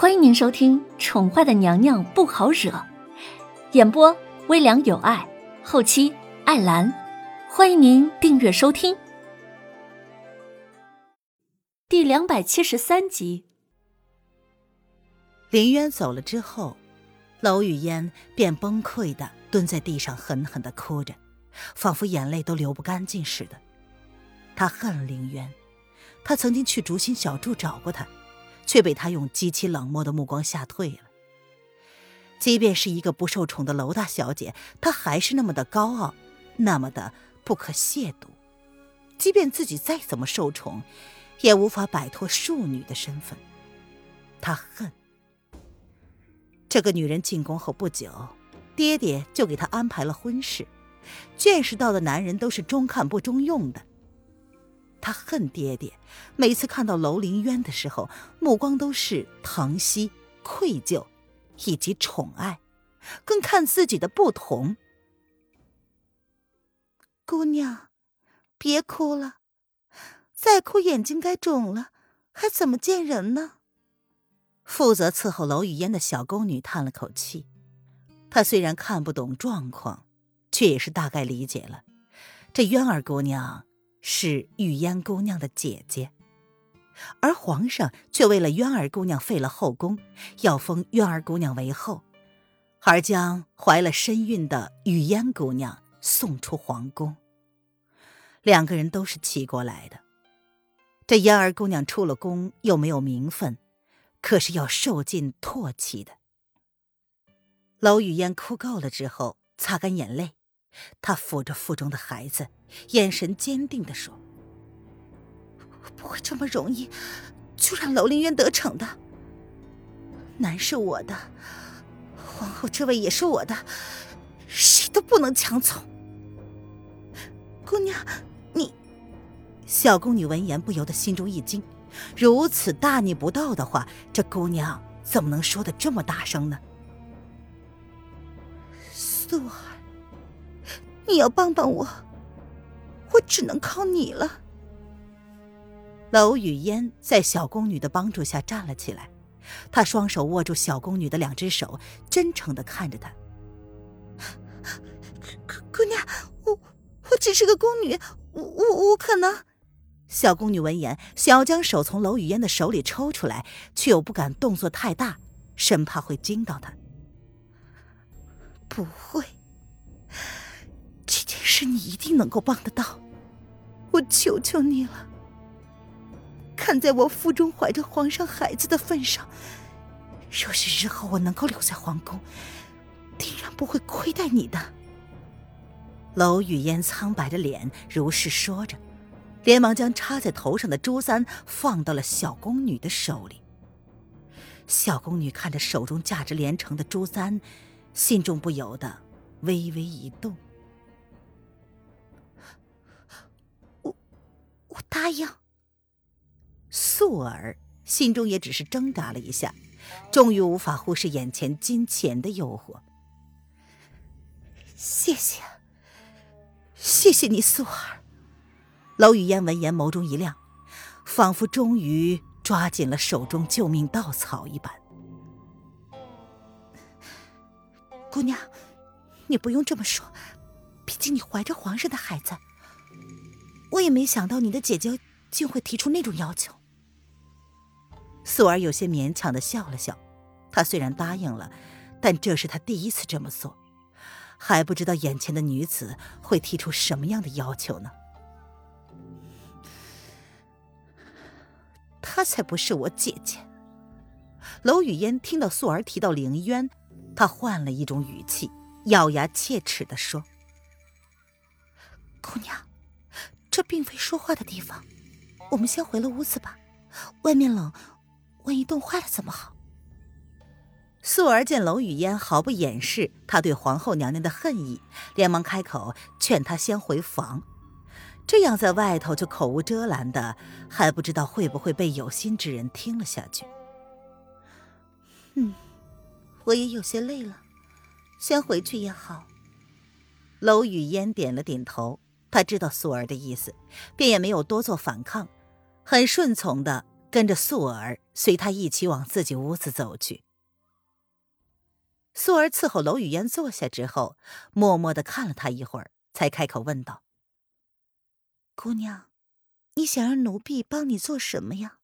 欢迎您收听《宠坏的娘娘不好惹》，演播微凉有爱，后期艾兰。欢迎您订阅收听。第两百七十三集，林渊走了之后，娄雨嫣便崩溃的蹲在地上，狠狠的哭着，仿佛眼泪都流不干净似的。她恨林渊，她曾经去竹心小筑找过他，却被他用极其冷漠的目光吓退了。即便是一个不受宠的娄大小姐，她还是那么的高傲，那么的不可亵渎。即便自己再怎么受宠。也无法摆脱庶女的身份，她恨这个女人进宫后不久，爹爹就给她安排了婚事。见识到的男人都是中看不中用的，他恨爹爹。每次看到楼凌渊的时候，目光都是疼惜、愧疚，以及宠爱，更看自己的不同。姑娘，别哭了。再哭，眼睛该肿了，还怎么见人呢？负责伺候楼雨嫣的小宫女叹了口气，她虽然看不懂状况，却也是大概理解了。这渊儿姑娘是雨嫣姑娘的姐姐，而皇上却为了渊儿姑娘废了后宫，要封渊儿姑娘为后，而将怀了身孕的雨嫣姑娘送出皇宫。两个人都是齐国来的。这嫣儿姑娘出了宫又没有名分，可是要受尽唾弃的。娄雨嫣哭够了之后，擦干眼泪，她抚着腹中的孩子，眼神坚定地说：“不会这么容易就让娄凌渊得逞的。男是我的，皇后这位也是我的，谁都不能强从。姑娘。”你小宫女闻言不由得心中一惊，如此大逆不道的话，这姑娘怎么能说的这么大声呢？素儿，你要帮帮我，我只能靠你了。娄雨嫣在小宫女的帮助下站了起来，她双手握住小宫女的两只手，真诚的看着她。姑娘，我我只是个宫女，我我我可能。小宫女闻言，想要将手从娄雨嫣的手里抽出来，却又不敢动作太大，生怕会惊到她。不会，这件事你一定能够帮得到，我求求你了。看在我腹中怀着皇上孩子的份上，若是日后我能够留在皇宫，定然不会亏待你的。娄雨嫣苍白着脸，如是说着。连忙将插在头上的珠簪放到了小宫女的手里。小宫女看着手中价值连城的珠簪，心中不由得微微一动。答应。素儿心中也只是挣扎了一下，终于无法忽视眼前金钱的诱惑。谢谢，谢谢你，素儿。娄雨嫣闻言，眸中一亮，仿佛终于抓紧了手中救命稻草一般。姑娘，你不用这么说，毕竟你怀着皇上的孩子。我也没想到你的姐姐竟会提出那种要求。素儿有些勉强的笑了笑，她虽然答应了，但这是她第一次这么做，还不知道眼前的女子会提出什么样的要求呢。她才不是我姐姐。娄雨嫣听到素儿提到凌渊，她换了一种语气，咬牙切齿的说：“姑娘，这并非说话的地方，我们先回了屋子吧。外面冷，万一冻坏了怎么好？”素儿见娄雨嫣毫不掩饰她对皇后娘娘的恨意，连忙开口劝她先回房。这样在外头就口无遮拦的，还不知道会不会被有心之人听了下去。嗯，我也有些累了，先回去也好。娄雨嫣点了点头，她知道素儿的意思，便也没有多做反抗，很顺从的跟着素儿随他一起往自己屋子走去。素儿伺候娄雨嫣坐下之后，默默的看了他一会儿，才开口问道：“姑娘，你想让奴婢帮你做什么呀？”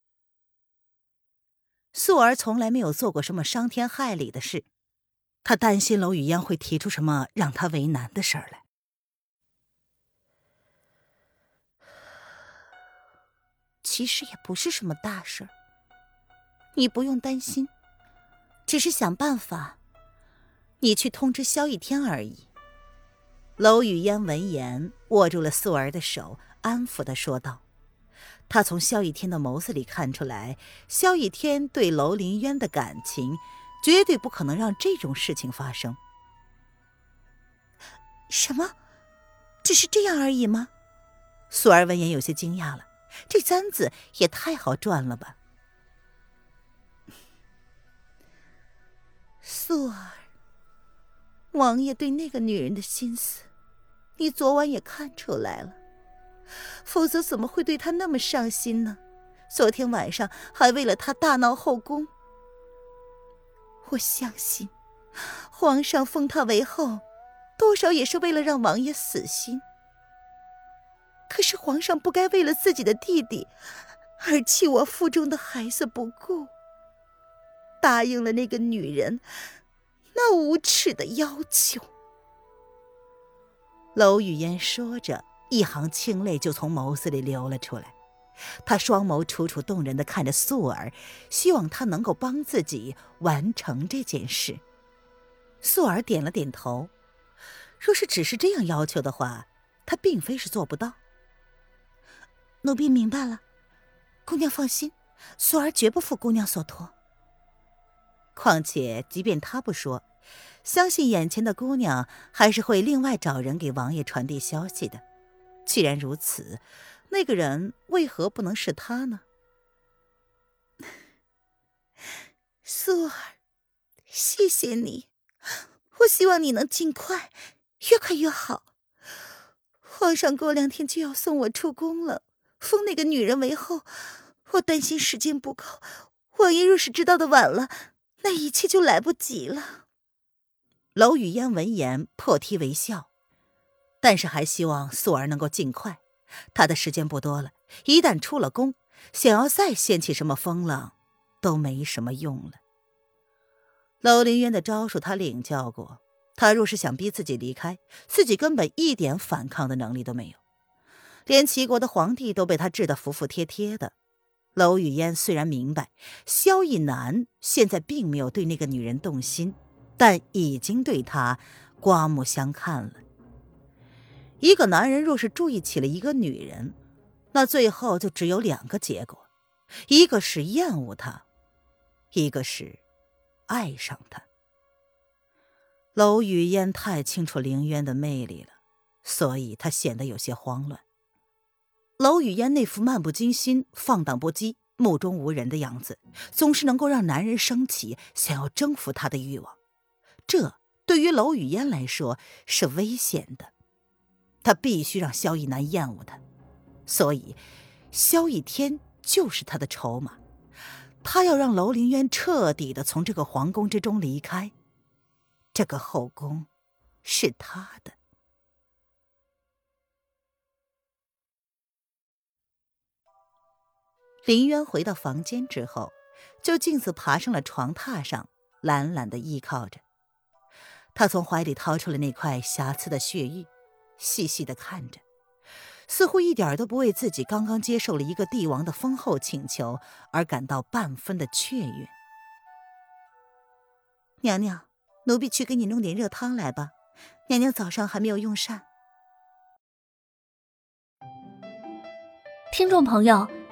素儿从来没有做过什么伤天害理的事，她担心娄雨嫣会提出什么让她为难的事儿来。其实也不是什么大事儿，你不用担心，只是想办法，你去通知萧逸天而已。娄雨嫣闻言，握住了素儿的手，安抚的说道：“他从萧逸天的眸子里看出来，萧逸天对娄林渊的感情，绝对不可能让这种事情发生。”什么？只是这样而已吗？素儿闻言有些惊讶了。这簪子也太好赚了吧！素儿，王爷对那个女人的心思，你昨晚也看出来了，否则怎么会对她那么上心呢？昨天晚上还为了她大闹后宫。我相信，皇上封她为后，多少也是为了让王爷死心。可是皇上不该为了自己的弟弟而弃我腹中的孩子不顾，答应了那个女人那无耻的要求。娄雨嫣说着，一行清泪就从眸子里流了出来。她双眸楚楚动人的看着素儿，希望她能够帮自己完成这件事。素儿点了点头，若是只是这样要求的话，她并非是做不到。奴婢明白了，姑娘放心，素儿绝不负姑娘所托。况且，即便他不说，相信眼前的姑娘还是会另外找人给王爷传递消息的。既然如此，那个人为何不能是他呢？素儿，谢谢你，我希望你能尽快，越快越好。皇上过两天就要送我出宫了。封那个女人为后，我担心时间不够。王爷若是知道的晚了，那一切就来不及了。娄雨嫣闻言破涕为笑，但是还希望素儿能够尽快。她的时间不多了，一旦出了宫，想要再掀起什么风浪，都没什么用了。娄凌渊的招数他领教过，他若是想逼自己离开，自己根本一点反抗的能力都没有。连齐国的皇帝都被他治得服服帖帖的。娄雨嫣虽然明白萧逸南现在并没有对那个女人动心，但已经对他刮目相看了。一个男人若是注意起了一个女人，那最后就只有两个结果：一个是厌恶她，一个是爱上她。娄雨嫣太清楚凌渊的魅力了，所以她显得有些慌乱。娄雨嫣那副漫不经心、放荡不羁、目中无人的样子，总是能够让男人升起想要征服她的欲望。这对于娄雨嫣来说是危险的，她必须让萧逸南厌恶她。所以，萧逸天就是他的筹码。他要让娄凌渊彻底的从这个皇宫之中离开，这个后宫是他的。林渊回到房间之后，就径自爬上了床榻上，懒懒的依靠着。他从怀里掏出了那块瑕疵的血玉，细细的看着，似乎一点都不为自己刚刚接受了一个帝王的丰厚请求而感到半分的雀跃。娘娘，奴婢去给你弄点热汤来吧。娘娘早上还没有用膳。听众朋友。